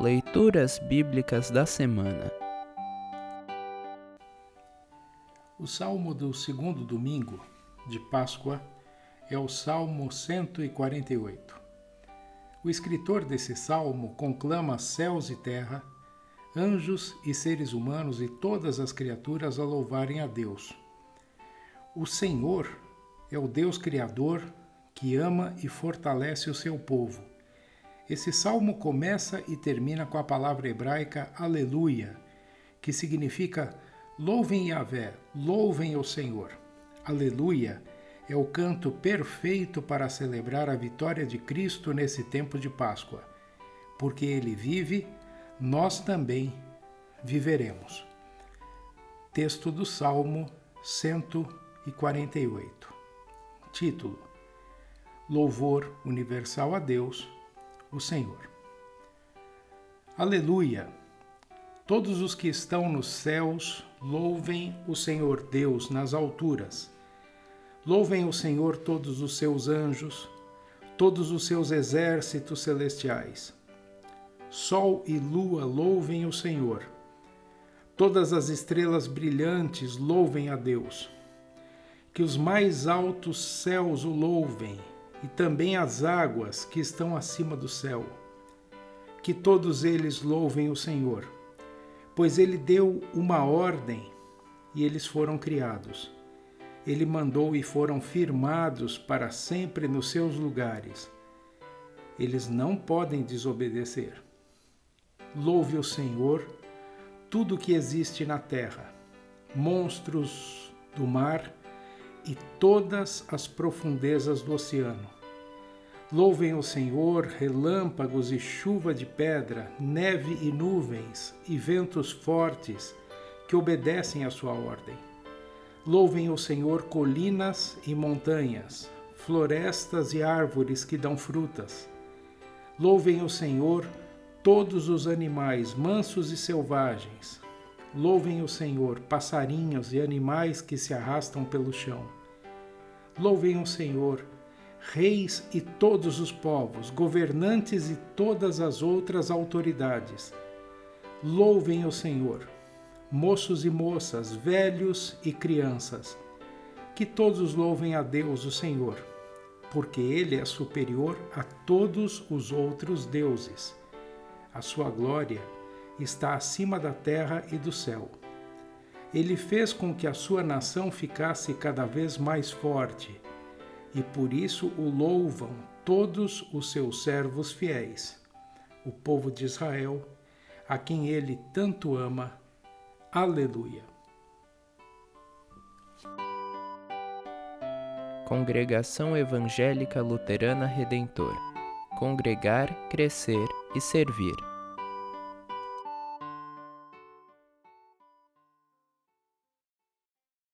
Leituras Bíblicas da Semana O salmo do segundo domingo de Páscoa é o Salmo 148. O escritor desse salmo conclama céus e terra, anjos e seres humanos e todas as criaturas a louvarem a Deus. O Senhor é o Deus Criador que ama e fortalece o seu povo esse salmo começa e termina com a palavra hebraica aleluia, que significa louvem Yahvé, louvem o Senhor. Aleluia é o canto perfeito para celebrar a vitória de Cristo nesse tempo de Páscoa. Porque ele vive, nós também viveremos. Texto do Salmo 148. Título: Louvor universal a Deus o Senhor. Aleluia! Todos os que estão nos céus louvem o Senhor Deus nas alturas. Louvem o Senhor todos os seus anjos, todos os seus exércitos celestiais. Sol e lua louvem o Senhor. Todas as estrelas brilhantes louvem a Deus. Que os mais altos céus o louvem e também as águas que estão acima do céu. Que todos eles louvem o Senhor, pois ele deu uma ordem e eles foram criados. Ele mandou e foram firmados para sempre nos seus lugares. Eles não podem desobedecer. Louve o Senhor, tudo que existe na terra, monstros do mar e todas as profundezas do oceano. Louvem o Senhor, relâmpagos e chuva de pedra, neve e nuvens, e ventos fortes, que obedecem à sua ordem. Louvem o Senhor colinas e montanhas, florestas e árvores que dão frutas. Louvem o Senhor todos os animais mansos e selvagens. Louvem o Senhor passarinhos e animais que se arrastam pelo chão. Louvem o Senhor, reis e todos os povos, governantes e todas as outras autoridades. Louvem o Senhor, moços e moças, velhos e crianças. Que todos louvem a Deus, o Senhor, porque Ele é superior a todos os outros deuses. A sua glória está acima da terra e do céu ele fez com que a sua nação ficasse cada vez mais forte, e por isso o louvam todos os seus servos fiéis, o povo de Israel, a quem ele tanto ama. Aleluia. Congregação Evangélica Luterana Redentor Congregar, Crescer e Servir.